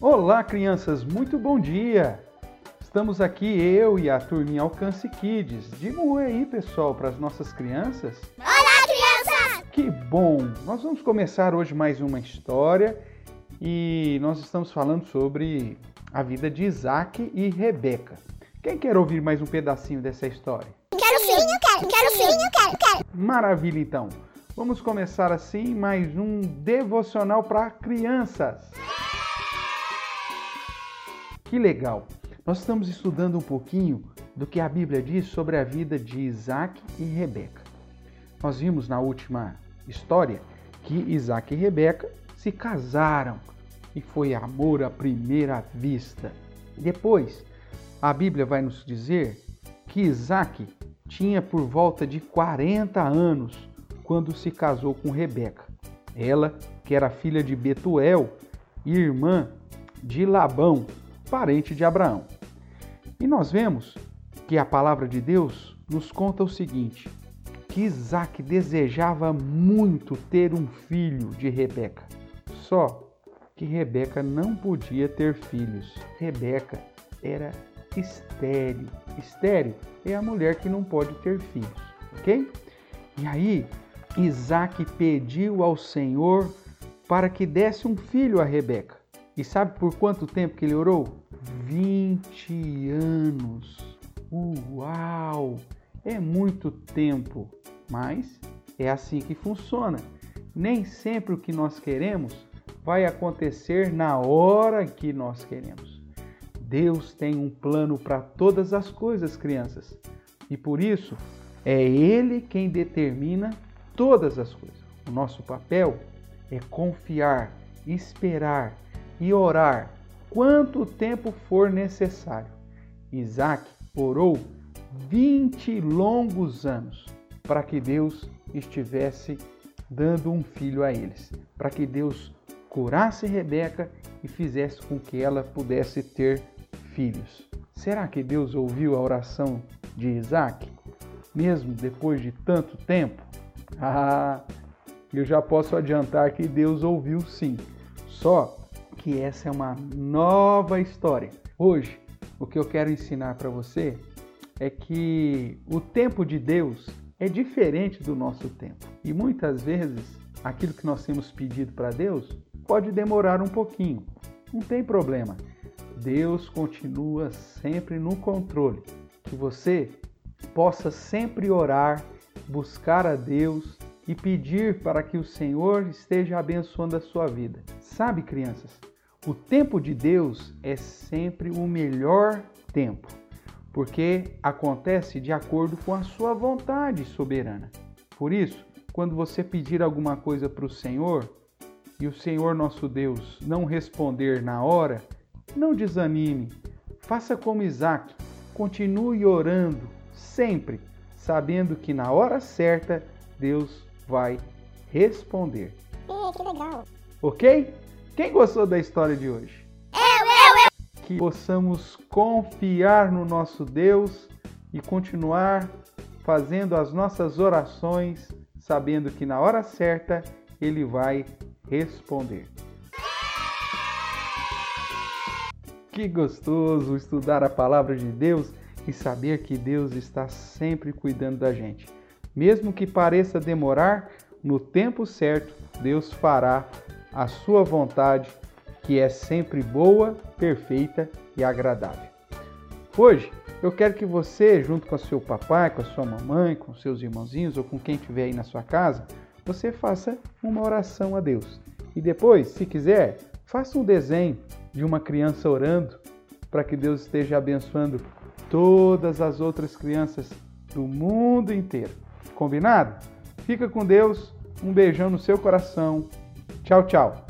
Olá, crianças, muito bom dia! Estamos aqui, eu e a turminha Alcance Kids. Diga um oi aí, pessoal, para as nossas crianças. Olá, crianças! Que bom! Nós vamos começar hoje mais uma história e nós estamos falando sobre a vida de Isaac e Rebeca. Quem quer ouvir mais um pedacinho dessa história? Quero sim, eu quero, quero sim, eu quero, quero. Maravilha, então. Vamos começar assim mais um devocional para crianças. Que legal! Nós estamos estudando um pouquinho do que a Bíblia diz sobre a vida de Isaac e Rebeca. Nós vimos na última história que Isaac e Rebeca se casaram e foi amor à primeira vista. Depois, a Bíblia vai nos dizer que Isaac tinha por volta de 40 anos quando se casou com Rebeca. Ela, que era filha de Betuel e irmã de Labão, parente de Abraão. E nós vemos que a palavra de Deus nos conta o seguinte: que Isaac desejava muito ter um filho de Rebeca. Só que Rebeca não podia ter filhos. Rebeca era estéril. Estéril é a mulher que não pode ter filhos, ok? E aí, Isaac pediu ao Senhor para que desse um filho a Rebeca. E sabe por quanto tempo que ele orou? 20 anos. Uau! É muito tempo, mas é assim que funciona. Nem sempre o que nós queremos vai acontecer na hora que nós queremos. Deus tem um plano para todas as coisas, crianças, e por isso é Ele quem determina todas as coisas. O nosso papel é confiar, esperar e orar quanto tempo for necessário. Isaac orou 20 longos anos para que Deus estivesse dando um filho a eles, para que Deus curasse Rebeca e fizesse com que ela pudesse ter filhos. Será que Deus ouviu a oração de Isaac, mesmo depois de tanto tempo? Ah, eu já posso adiantar que Deus ouviu sim. Só que essa é uma nova história. Hoje, o que eu quero ensinar para você é que o tempo de Deus é diferente do nosso tempo. E muitas vezes, aquilo que nós temos pedido para Deus pode demorar um pouquinho. Não tem problema. Deus continua sempre no controle. Que você possa sempre orar, buscar a Deus e pedir para que o Senhor esteja abençoando a sua vida. Sabe, crianças, o tempo de Deus é sempre o melhor tempo, porque acontece de acordo com a sua vontade soberana. Por isso, quando você pedir alguma coisa para o Senhor e o Senhor nosso Deus não responder na hora, não desanime. Faça como Isaac, continue orando sempre, sabendo que na hora certa Deus vai responder. Ih, que legal. Ok? Quem gostou da história de hoje? Eu, eu, eu. Que possamos confiar no nosso Deus e continuar fazendo as nossas orações, sabendo que na hora certa Ele vai responder. Que gostoso estudar a palavra de Deus e saber que Deus está sempre cuidando da gente. Mesmo que pareça demorar, no tempo certo, Deus fará a sua vontade, que é sempre boa, perfeita e agradável. Hoje, eu quero que você, junto com o seu papai, com a sua mamãe, com seus irmãozinhos ou com quem estiver aí na sua casa, você faça uma oração a Deus. E depois, se quiser, faça um desenho de uma criança orando para que Deus esteja abençoando todas as outras crianças do mundo inteiro. Combinado? Fica com Deus, um beijão no seu coração Tchau, tchau.